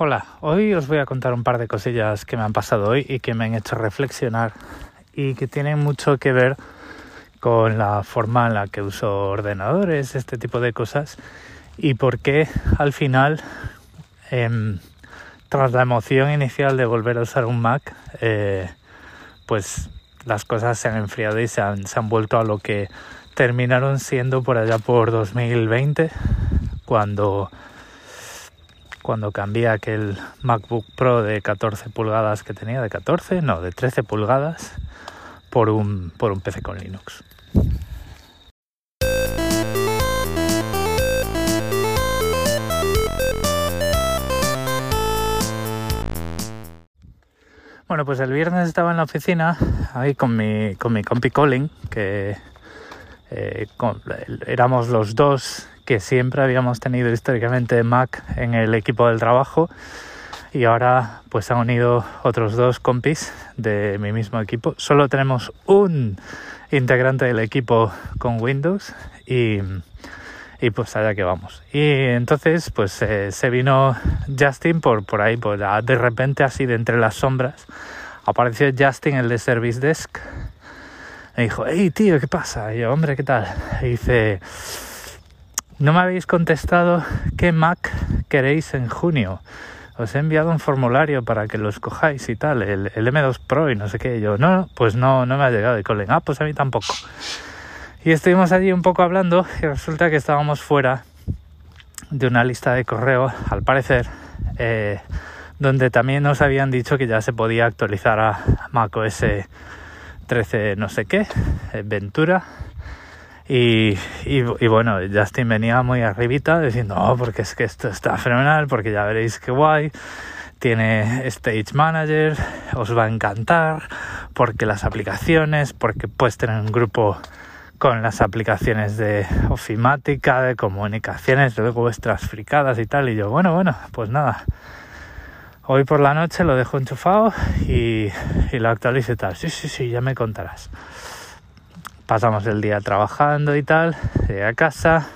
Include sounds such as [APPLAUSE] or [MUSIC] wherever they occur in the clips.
Hola, hoy os voy a contar un par de cosillas que me han pasado hoy y que me han hecho reflexionar y que tienen mucho que ver con la forma en la que uso ordenadores, este tipo de cosas y por qué al final, em, tras la emoción inicial de volver a usar un Mac, eh, pues las cosas se han enfriado y se han, se han vuelto a lo que terminaron siendo por allá por 2020 cuando cuando cambié aquel MacBook Pro de 14 pulgadas que tenía, de 14, no, de 13 pulgadas, por un, por un PC con Linux. Bueno, pues el viernes estaba en la oficina ahí con mi, con mi compi Colin, que eh, éramos los dos que siempre habíamos tenido históricamente Mac en el equipo del trabajo y ahora pues han unido otros dos compis de mi mismo equipo. Solo tenemos un integrante del equipo con Windows y, y pues allá que vamos. Y entonces pues eh, se vino Justin por, por ahí, pues, de repente así de entre las sombras apareció Justin el de Service Desk. Me dijo, hey tío, ¿qué pasa? Yo, hombre, ¿qué tal? Y dice, no me habéis contestado qué Mac queréis en junio. Os he enviado un formulario para que lo escojáis y tal, el, M2 Pro y no sé qué. yo, no, pues no, no me ha llegado. Y Colin, ah, pues a mí tampoco. Y estuvimos allí un poco hablando y resulta que estábamos fuera de una lista de correo, al parecer, eh, donde también nos habían dicho que ya se podía actualizar a macOS 13 no sé qué, eh, Ventura y, bueno, Justin venía muy arribita diciendo, oh, porque es que esto está fenomenal, porque ya veréis qué guay, tiene Stage Manager, os va a encantar, porque las aplicaciones, porque puedes tener un grupo con las aplicaciones de ofimática, de comunicaciones, luego vuestras fricadas y tal, y yo, bueno, bueno, pues nada. Hoy por la noche lo dejo enchufado y, y lo actualizo tal. Sí, sí, sí, ya me contarás pasamos el día trabajando y tal, llegué a casa,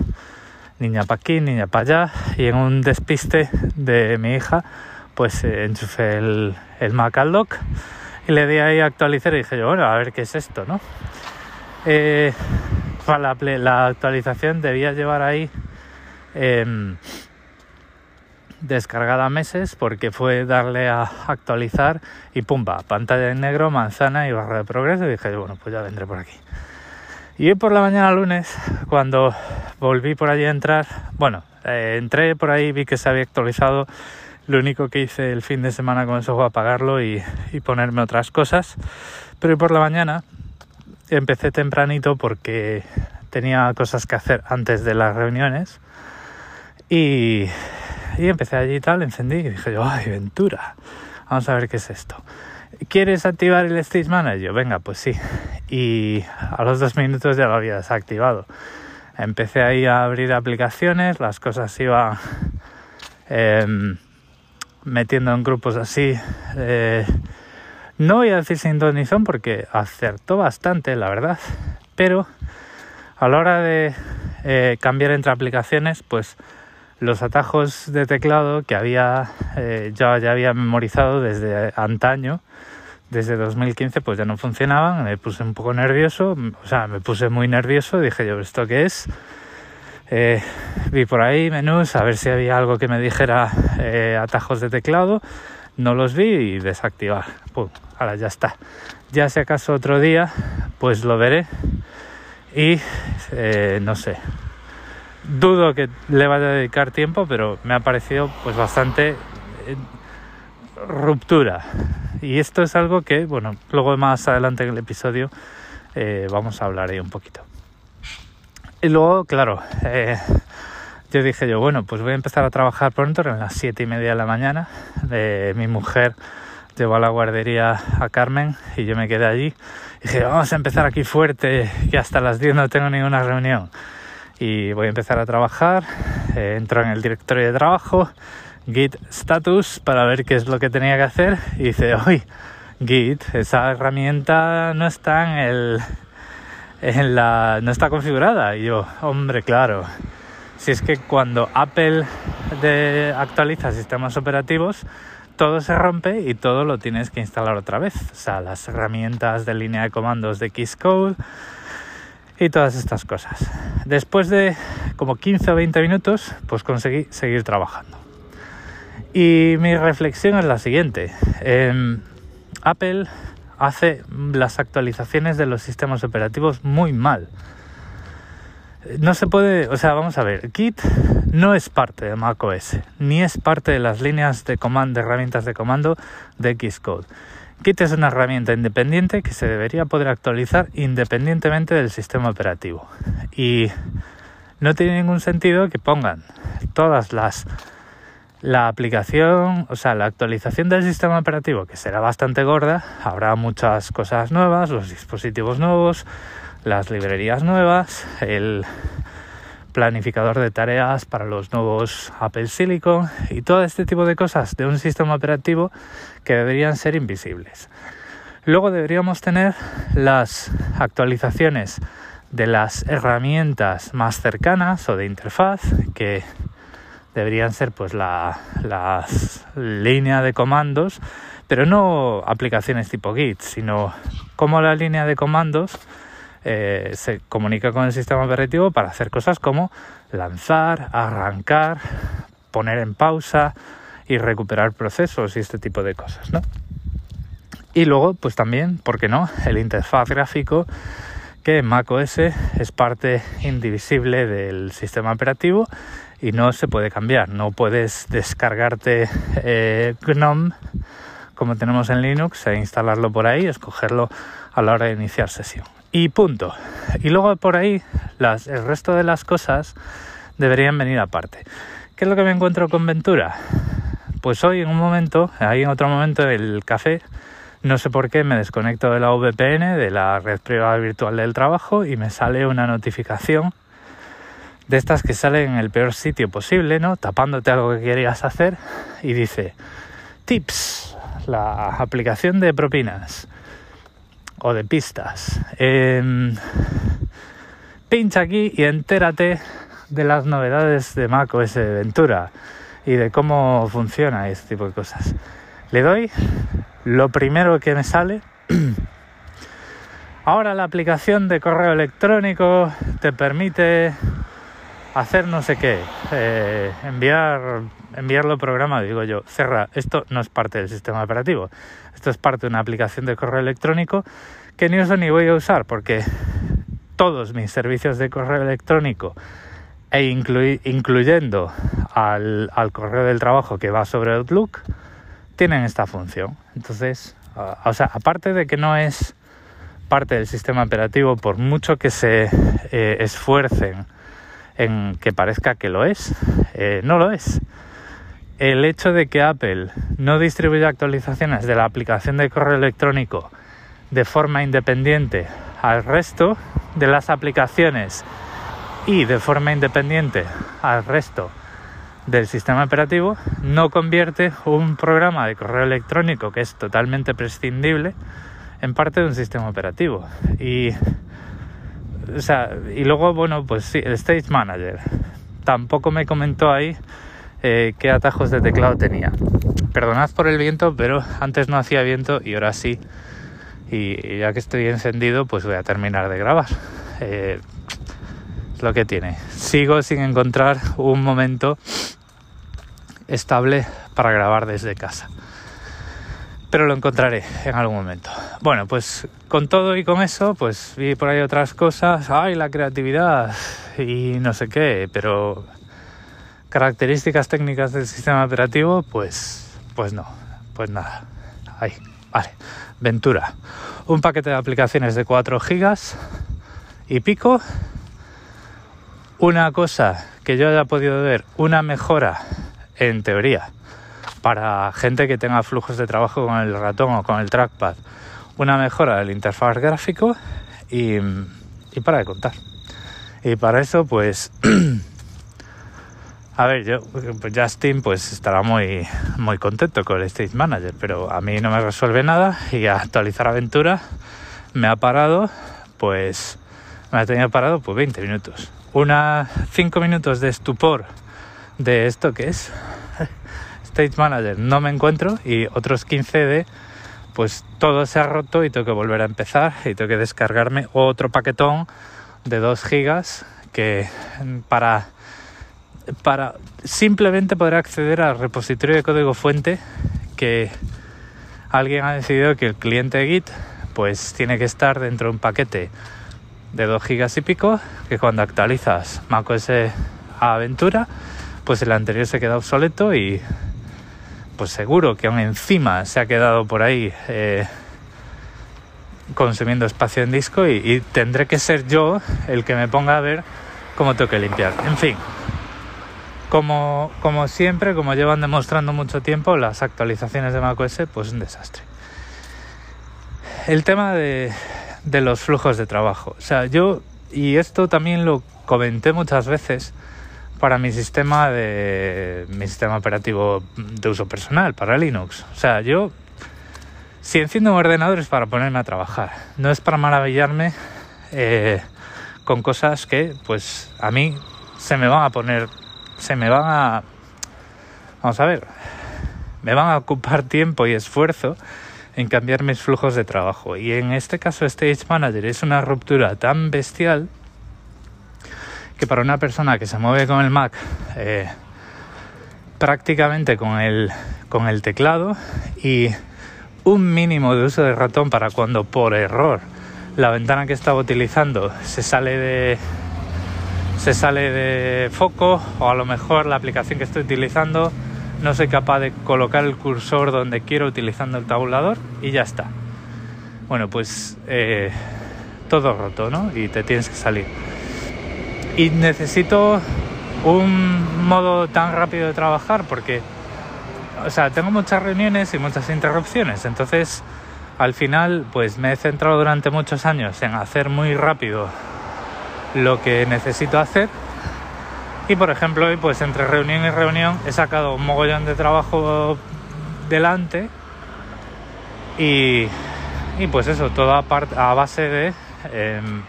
niña para aquí, niña para allá, y en un despiste de mi hija, pues eh, enchufé el, el Mac y le di ahí a actualizar y dije yo, bueno, a ver qué es esto, ¿no? Eh, la, la, actualización debía llevar ahí em, descargada meses porque fue darle a actualizar y pumba, pantalla en negro, manzana y barra de progreso y dije, bueno, pues ya vendré por aquí. Y hoy por la mañana lunes, cuando volví por allí a entrar, bueno, eh, entré por ahí, vi que se había actualizado. Lo único que hice el fin de semana con eso fue apagarlo y, ponerme otras cosas. Pero hoy por la mañana empecé tempranito porque tenía cosas que hacer antes de las reuniones. Y, empecé allí y tal, encendí y dije yo, ay, Ventura, vamos a ver qué es esto. ¿Quieres activar el Stage Manager? Venga, pues sí. Y a los dos minutos ya lo había desactivado. Empecé ahí a abrir aplicaciones, las cosas iban em, metiendo en grupos así. Eh, no voy a decir sintonizón porque acertó bastante, la verdad. Pero a la hora de eh, cambiar entre aplicaciones, pues los atajos de teclado que había eh, ya había memorizado desde antaño desde 2015 pues ya no funcionaban, me puse un poco nervioso, o sea, me puse muy nervioso, dije yo, ¿esto qué es? Eh, vi por ahí menús a ver si había algo que me dijera eh, atajos de teclado, no los vi y desactivar, pum, ahora ya está. Ya si acaso otro día, pues lo veré y eh, no sé. Dudo que le vaya a dedicar tiempo, pero me ha parecido pues bastante ruptura y esto es algo que, bueno, luego más adelante en el episodio eh, vamos a hablar ahí un poquito. Y luego, claro, eh, yo dije yo, bueno, pues voy a empezar a trabajar pronto, en las siete y media de la mañana. Eh, mi mujer llevó a la guardería a Carmen y yo me quedé allí. Y dije, vamos a empezar aquí fuerte, que hasta las 10 no tengo ninguna reunión. Y voy a empezar a trabajar, entro en el directorio de trabajo, git status para ver qué es lo que tenía que hacer y dice, [LAUGHS] uy, git, esa herramienta no está en el en la no está configurada y yo, hombre, claro. si es que cuando Apple actualiza sistemas operativos, todo se rompe y todo lo tienes que instalar otra vez. O sea, las herramientas de línea de comandos de Xcode y todas estas cosas. Después de como 15 o 20 minutos, pues conseguí seguir trabajando. Y mi reflexión es la siguiente. Em, Apple hace las actualizaciones de los sistemas operativos muy mal. No se puede, o sea, vamos a ver, Git no es parte de macOS, ni es parte de las líneas de comando, de herramientas de comando de Xcode. Git es una herramienta independiente que se debería poder actualizar independientemente del sistema operativo. Y no tiene ningún sentido que pongan todas las la aplicación, o sea, la actualización del sistema operativo, que será bastante gorda, habrá muchas cosas nuevas, los dispositivos nuevos, las librerías nuevas, el planificador de tareas para los nuevos Apple Silicon y todo este tipo de cosas de un sistema operativo que deberían ser invisibles. Luego deberíamos tener las actualizaciones de las herramientas más cercanas o de interfaz que deberían ser pues la, línea de comandos, pero no aplicaciones tipo Git, sino cómo la línea de comandos eh, se comunica con el sistema operativo para hacer cosas como lanzar, arrancar, poner en pausa y recuperar procesos y este tipo de cosas, ¿no? Y luego, pues también, ¿por qué no? El interfaz gráfico que macOS es parte indivisible del sistema operativo y no se puede cambiar. No puedes descargarte eh, GNOME como tenemos en Linux e instalarlo por ahí, escogerlo a la hora de iniciar sesión. Y punto. Y luego por ahí el resto de las cosas deberían venir aparte. ¿Qué es lo que me encuentro con Ventura? Pues hoy en un momento, ahí en otro momento del café, no sé por qué me desconecto de la VPN, de la red privada virtual del trabajo, y me sale una notificación de estas que salen en el peor sitio posible, ¿no? Tapándote algo que querías hacer y dice tips, la aplicación de propinas o de pistas. Em, pincha aquí y entérate de las novedades de Mac OS Ventura y de cómo funciona este tipo de cosas. Le doy lo primero que me sale. [CLEARS THROAT] Ahora la aplicación de correo electrónico te permite hacer no sé qué, eh, enviar, enviarlo programa, digo yo, cerra, esto no es parte del sistema operativo, esto es parte de una aplicación de correo electrónico que ni uso ni voy a usar porque todos mis servicios de correo electrónico e incluyendo al, al, correo del trabajo que va sobre Outlook, tienen esta función. Entonces, o sea, aparte de que no es parte del sistema operativo, por mucho que se eh, esfuercen en que parezca que lo es, eh, no lo es. El hecho de que Apple no distribuya actualizaciones de la aplicación de correo electrónico de forma independiente al resto de las aplicaciones y de forma independiente al resto del sistema operativo no convierte un programa de correo electrónico que es totalmente prescindible en parte de un sistema operativo y o sea, y luego, bueno, pues sí, el Stage Manager. Tampoco me comentó ahí eh, qué atajos de teclado tenía. Perdonad por el viento, pero antes no hacía viento y ahora sí. Y ya que estoy encendido, pues voy a terminar de grabar. Eh, lo que tiene. Sigo sin encontrar un momento estable para grabar desde casa pero lo encontraré en algún momento. Bueno, pues con todo y con eso, pues vi por ahí otras cosas, ay, la creatividad y no sé qué, pero características técnicas del sistema operativo, pues, pues no, pues nada. Ahí, vale. Ventura, un paquete de aplicaciones de 4 gigas y pico. Una cosa que yo haya podido ver, una mejora en teoría para gente que tenga flujos de trabajo con el ratón o con el trackpad, una mejora del interfaz gráfico y, para de contar. Y para eso, pues, [CLEARS THROAT] a ver, yo, pues Justin, pues estará muy, muy contento con el Stage Manager, pero a mí no me resuelve nada y actualizar aventura me ha parado, pues, me ha tenido parado pues 20 minutos. Una 5 minutos de estupor de esto que es [LAUGHS] Stage Manager, no me encuentro y otros 15 de pues todo se ha roto y tengo que volver a empezar y tengo que descargarme otro paquetón de 2 gigas que para para simplemente poder acceder al repositorio de código fuente que alguien ha decidido que el cliente Git pues tiene que estar dentro de un paquete de 2 gigas y pico que cuando actualizas macOS a Aventura pues el anterior se queda obsoleto y pues seguro que aún encima se ha quedado por ahí eh, consumiendo espacio en disco y, tendré que ser yo el que me ponga a ver cómo tengo que limpiar. En fin, como, como siempre, como llevan demostrando mucho tiempo, las actualizaciones de macOS, pues un desastre. El tema de, de los flujos de trabajo. O sea, yo, y esto también lo comenté muchas veces, para mi sistema de mi sistema operativo de uso personal para Linux. O sea, yo si enciendo un ordenador es para ponerme a trabajar, no es para maravillarme eh, con cosas que pues a mí se me van a poner, se me van a, vamos a ver, me van a ocupar tiempo y esfuerzo en cambiar mis flujos de trabajo. Y en este caso Stage Manager es una ruptura tan bestial que para una persona que se mueve con el Mac eh, prácticamente con el, con el teclado y un mínimo de uso de ratón para cuando por error la ventana que estaba utilizando se sale de se sale de foco o a lo mejor la aplicación que estoy utilizando no soy capaz de colocar el cursor donde quiero utilizando el tabulador y ya está. Bueno, pues eh, todo roto, ¿no? Y te tienes que salir y necesito un modo tan rápido de trabajar porque, o sea, tengo muchas reuniones y muchas interrupciones, entonces al final pues me he centrado durante muchos años en hacer muy rápido lo que necesito hacer y por ejemplo hoy pues entre reunión y reunión he sacado un mogollón de trabajo delante y, y pues eso, todo a, a base de... Em,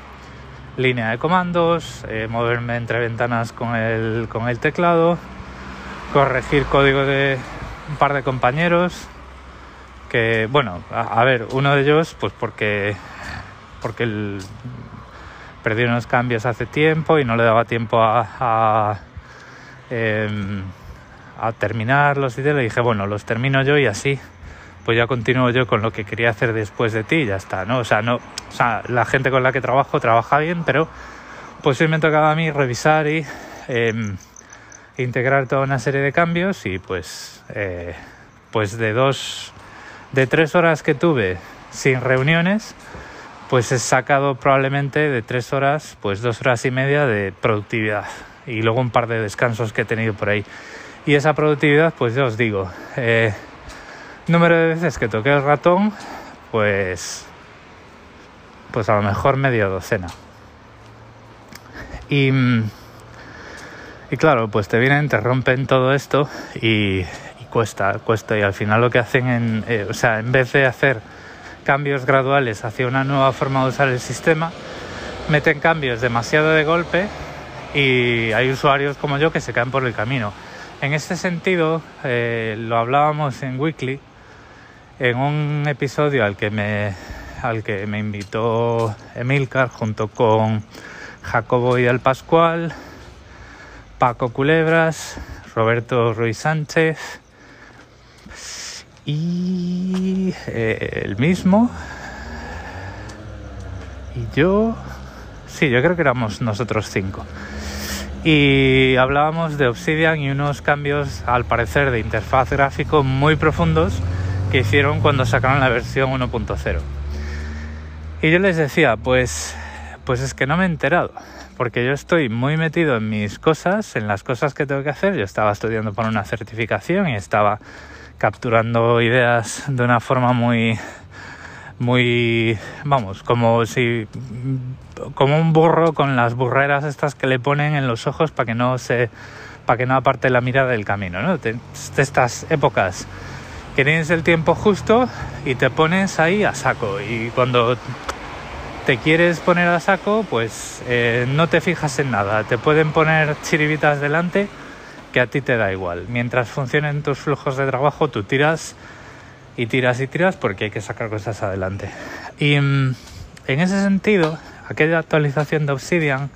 línea de comandos, eh, moverme entre ventanas con el, con el teclado, corregir código de un par de compañeros que bueno a, ver uno de ellos pues porque porque el, perdí unos cambios hace tiempo y no le daba tiempo a, a, em, a terminarlos y le dije bueno los termino yo y así pues ya continúo yo con lo que quería hacer después de ti y ya está, ¿no? O sea, no, o sea, la gente con la que trabajo trabaja bien, pero pues me tocaba a mí revisar y em, integrar toda una serie de cambios y pues, eh, pues de dos, de tres horas que tuve sin reuniones, pues he sacado probablemente de tres horas, pues dos horas y media de productividad y luego un par de descansos que he tenido por ahí. Y esa productividad, pues ya os digo, eh, número de veces que toqué el ratón, pues, pues a lo mejor media docena. Y, y claro, pues te vienen, te rompen todo esto y, cuesta, cuesta. Y al final lo que hacen, en, eh, o sea, en vez de hacer cambios graduales hacia una nueva forma de usar el sistema, meten cambios demasiado de golpe y hay usuarios como yo que se caen por el camino. En este sentido, eh, lo hablábamos en Weekly, en un episodio al que me, al que me invitó Emilcar junto con Jacobo y el Pascual, Paco Culebras, Roberto Ruiz Sánchez y eh, el mismo. Y yo, sí, yo creo que éramos nosotros cinco. Y hablábamos de Obsidian y unos cambios, al parecer, de interfaz gráfico muy profundos que hicieron cuando sacaron la versión 1.0. Y yo les decía, pues, pues es que no me he enterado, porque yo estoy muy metido en mis cosas, en las cosas que tengo que hacer. Yo estaba estudiando para una certificación y estaba capturando ideas de una forma muy muy vamos como si como un burro con las burreras estas que le ponen en los ojos para que no se para que no aparte la mirada del camino ¿no? de estas épocas que tienes el tiempo justo y te pones ahí a saco. Y cuando te quieres poner a saco, pues eh, no te fijas en nada. Te pueden poner chiribitas delante que a ti te da igual. Mientras funcionen tus flujos de trabajo, tú tiras y tiras y tiras porque hay que sacar cosas adelante. Y mm, en ese sentido, aquella actualización de Obsidian,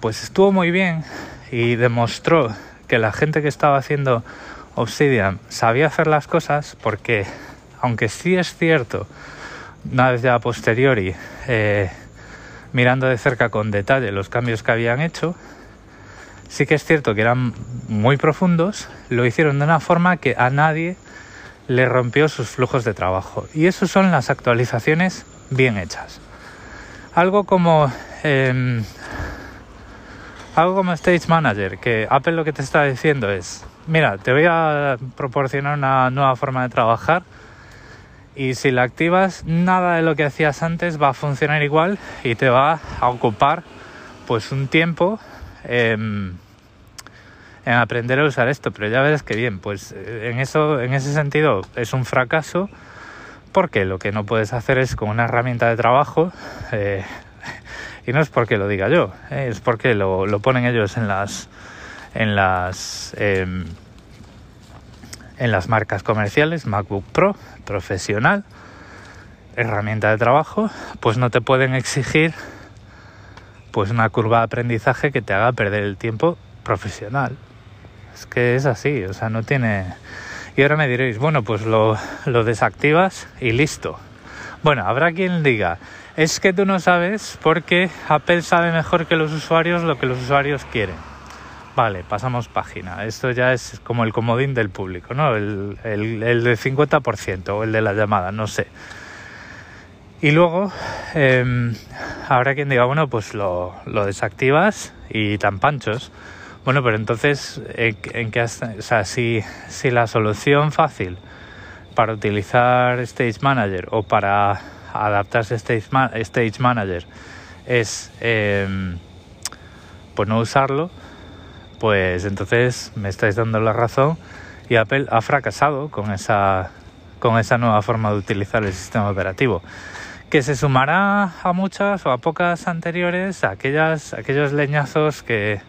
pues estuvo muy bien y demostró que la gente que estaba haciendo Obsidian sabía hacer las cosas porque, aunque sí es cierto, una vez ya a posteriori, eh, mirando de cerca con detalle los cambios que habían hecho, sí que es cierto que eran muy profundos, lo hicieron de una forma que a nadie le rompió sus flujos de trabajo. Y eso son las actualizaciones bien hechas. Algo como em, algo como Stage Manager, que Apple lo que te está diciendo es, mira, te voy a proporcionar una nueva forma de trabajar y si la activas nada de lo que hacías antes va a funcionar igual y te va a ocupar pues un tiempo en, aprender a usar esto pero ya ves que bien pues eh, en eso en ese sentido es un fracaso porque lo que no puedes hacer es con una herramienta de trabajo eh, y no es porque lo diga yo eh, es porque lo, lo, ponen ellos en las en las em, en las marcas comerciales, MacBook Pro, profesional, herramienta de trabajo, pues no te pueden exigir pues una curva de aprendizaje que te haga perder el tiempo profesional. Es que es así, o sea, no tiene... Y ahora me diréis, bueno, pues lo, lo desactivas y listo. Bueno, habrá quien diga, es que tú no sabes porque Apple sabe mejor que los usuarios lo que los usuarios quieren. Vale, pasamos página. Esto ya es como el comodín del público, ¿no? El, el, el del 50% o el de la llamada, no sé. Y luego eh, habrá quien diga, bueno, pues lo, desactivas y tan panchos. Bueno, pero entonces, ¿en, en qué si, si la solución fácil para utilizar Stage Manager o para adaptarse a Stage, Stage Manager es eh, pues no usarlo, pues entonces me estáis dando la razón y Apple ha fracasado con esa, con esa nueva forma de utilizar el sistema operativo que se sumará a muchas o a pocas anteriores, aquellas, aquellos leñazos que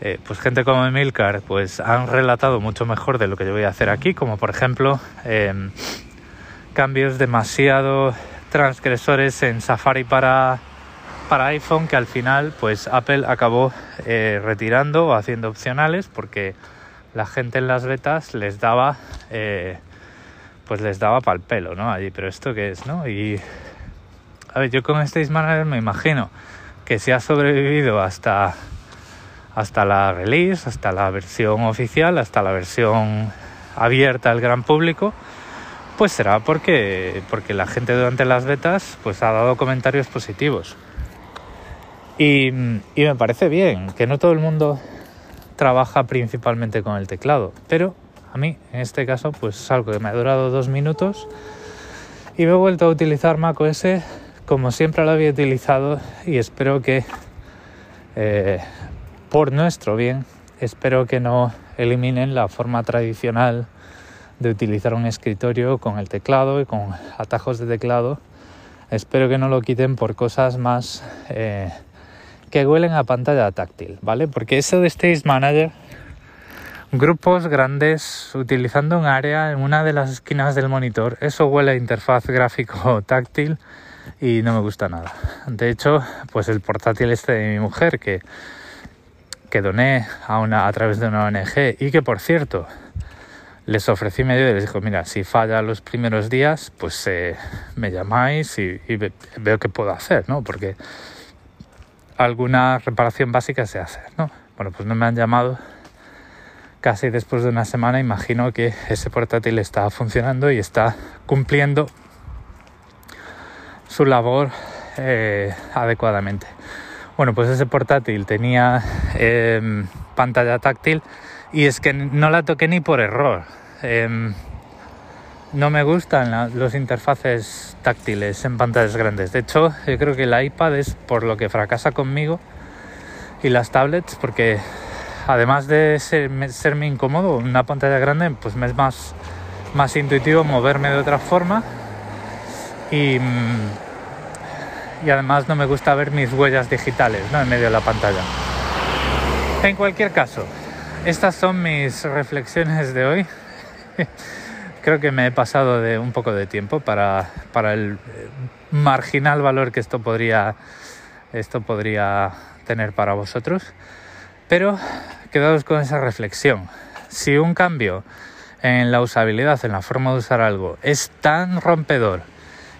eh, pues gente como Emilcar pues han relatado mucho mejor de lo que yo voy a hacer aquí, como por ejemplo em, cambios demasiado transgresores en Safari para para iPhone que al final pues Apple acabó eh, retirando o haciendo opcionales porque la gente en las betas les daba eh, pues les daba pal pelo no allí pero esto qué es no y a ver yo con Stage Manager me imagino que si ha sobrevivido hasta hasta la release hasta la versión oficial hasta la versión abierta al gran público pues será porque porque la gente durante las betas pues ha dado comentarios positivos. Y, me parece bien que no todo el mundo trabaja principalmente con el teclado, pero a mí en este caso pues es algo que me ha durado dos minutos y me he vuelto a utilizar macOS como siempre lo había utilizado y espero que eh, por nuestro bien espero que no eliminen la forma tradicional de utilizar un escritorio con el teclado y con atajos de teclado espero que no lo quiten por cosas más eh, que huelen a pantalla táctil, ¿vale? Porque eso de Stage Manager, grupos grandes utilizando un área en una de las esquinas del monitor, eso huele a interfaz gráfico [LAUGHS] táctil y no me gusta nada. De hecho, pues el portátil este de mi mujer que, que doné a, una, a través de una ONG y que por cierto les ofrecí medio y les dijo, mira, si falla los primeros días, pues eh, me llamáis y, y, veo qué puedo hacer, ¿no? Porque alguna reparación básica se hace, ¿no? Bueno, pues no me han llamado casi después de una semana. Imagino que ese portátil está funcionando y está cumpliendo su labor eh, adecuadamente. Bueno, pues ese portátil tenía eh, pantalla táctil y es que no la toqué ni por error. Eh, no me gustan los interfaces táctiles en pantallas grandes. De hecho, yo creo que el iPad es por lo que fracasa conmigo y las tablets porque además de ser, serme incómodo, una pantalla grande pues me es más, más intuitivo moverme de otra forma y, y además no me gusta ver mis huellas digitales ¿no? en medio de la pantalla. En cualquier caso, estas son mis reflexiones de hoy. [LAUGHS] Creo que me he pasado de un poco de tiempo para, para el marginal valor que esto podría, esto podría tener para vosotros. Pero quedaos con esa reflexión. Si un cambio en la usabilidad, en la forma de usar algo, es tan rompedor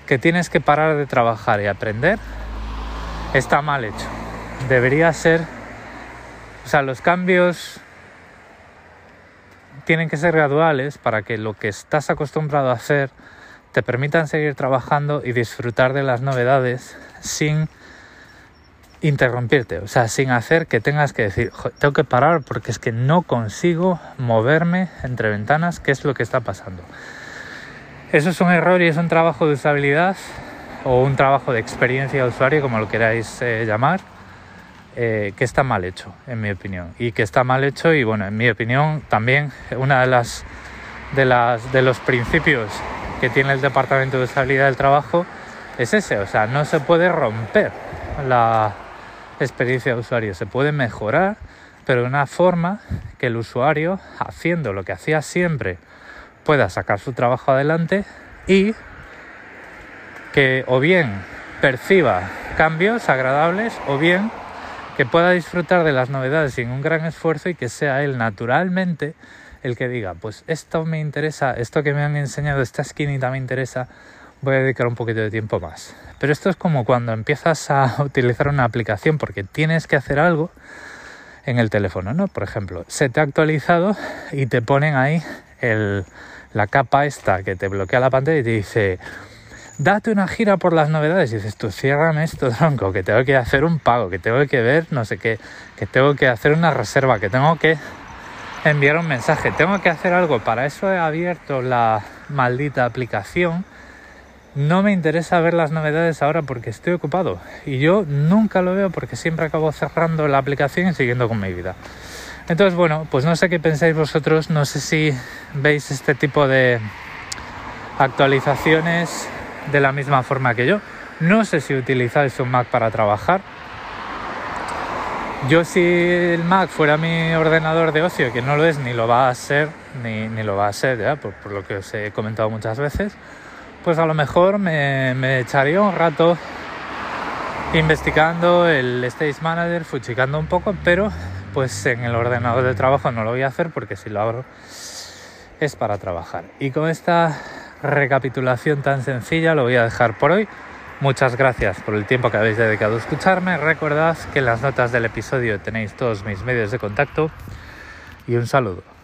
que tienes que parar de trabajar y aprender, está mal hecho. Debería ser, o sea, los cambios tienen que ser graduales para que lo que estás acostumbrado a hacer te permitan seguir trabajando y disfrutar de las novedades sin interrumpirte, o sea, sin hacer que tengas que decir, tengo que parar porque es que no consigo moverme entre ventanas, ¿qué es lo que está pasando? Eso es un error y es un trabajo de usabilidad o un trabajo de experiencia de usuario, como lo queráis eh, llamar, eh, que está mal hecho, en mi opinión. Y que está mal hecho y, bueno, en mi opinión, también una de las de, las, de los principios que tiene el Departamento de Usabilidad del Trabajo es ese, o sea, no se puede romper la, experiencia de usuario. Se puede mejorar, pero de una forma que el usuario, haciendo lo que hacía siempre, pueda sacar su trabajo adelante y que o bien perciba cambios agradables o bien que pueda disfrutar de las novedades sin un gran esfuerzo y que sea él naturalmente el que diga, pues esto me interesa, esto que me han enseñado, esta esquinita me interesa, voy a dedicar un poquito de tiempo más. Pero esto es como cuando empiezas a [LAUGHS] utilizar una aplicación porque tienes que hacer algo en el teléfono, ¿no? Por ejemplo, se te ha actualizado y te ponen ahí la capa esta que te bloquea la pantalla y te dice, date una gira por las novedades. Y dices, tú ciérrame esto, [LAUGHS] tronco, que tengo que hacer un pago, que tengo que ver no sé qué, que tengo que hacer una reserva, que tengo que enviar un mensaje, tengo que hacer algo. Para eso he abierto la maldita aplicación no me interesa ver las novedades ahora porque estoy ocupado y yo nunca lo veo porque siempre acabo cerrando la aplicación y siguiendo con mi vida. Entonces, bueno, pues no sé qué pensáis vosotros, no sé si veis este tipo de actualizaciones de la misma forma que yo. No sé si utilizáis un Mac para trabajar. Yo si el Mac fuera mi ordenador de ocio, que no lo es ni lo va a ser, ni, lo va a ser, ya, por lo que os he comentado muchas veces, pues a lo mejor me, echaría un rato investigando el Stage Manager, fuchicando un poco, pero pues en el ordenador de trabajo no lo voy a hacer porque si lo abro es para trabajar. Y con esta recapitulación tan sencilla lo voy a dejar por hoy. Muchas gracias por el tiempo que habéis dedicado a escucharme. Recordad que en las notas del episodio tenéis todos mis medios de contacto y un saludo.